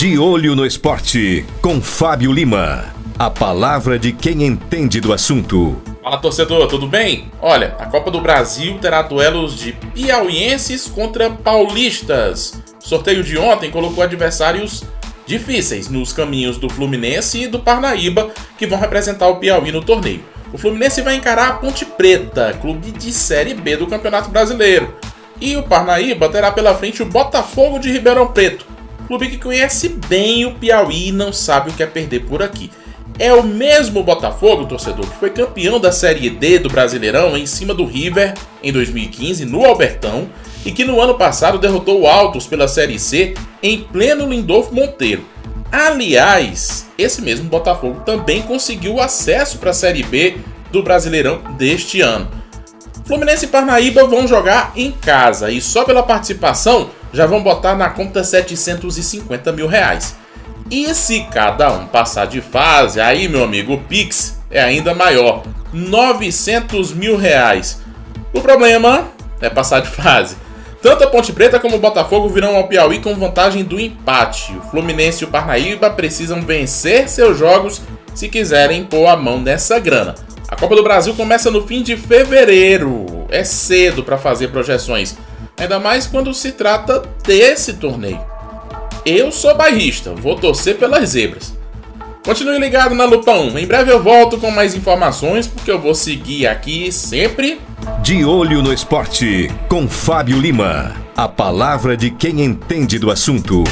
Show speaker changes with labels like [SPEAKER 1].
[SPEAKER 1] De Olho no Esporte, com Fábio Lima. A palavra de quem entende do assunto.
[SPEAKER 2] Fala torcedor, tudo bem? Olha, a Copa do Brasil terá duelos de piauienses contra paulistas. O sorteio de ontem colocou adversários difíceis nos caminhos do Fluminense e do Parnaíba, que vão representar o Piauí no torneio. O Fluminense vai encarar a Ponte Preta, clube de Série B do Campeonato Brasileiro. E o Parnaíba terá pela frente o Botafogo de Ribeirão Preto, clube que conhece bem o Piauí e não sabe o que é perder por aqui. É o mesmo Botafogo, torcedor, que foi campeão da Série D do Brasileirão em cima do River em 2015 no Albertão e que no ano passado derrotou o Altos pela Série C em pleno Lindolfo Monteiro. Aliás, esse mesmo Botafogo também conseguiu acesso para a Série B do Brasileirão deste ano. Fluminense e Parnaíba vão jogar em casa e só pela participação já vão botar na conta 750 mil reais. E se cada um passar de fase, aí meu amigo, o Pix é ainda maior, 900 mil reais. O problema é passar de fase. Tanto a Ponte Preta como o Botafogo virão ao Piauí com vantagem do empate. O Fluminense e o Parnaíba precisam vencer seus jogos se quiserem pôr a mão nessa grana. Copa do Brasil começa no fim de fevereiro. É cedo para fazer projeções, ainda mais quando se trata desse torneio. Eu sou bairrista, vou torcer pelas zebras. Continue ligado na Lupão. Em breve eu volto com mais informações, porque eu vou seguir aqui sempre.
[SPEAKER 1] De olho no esporte, com Fábio Lima. A palavra de quem entende do assunto.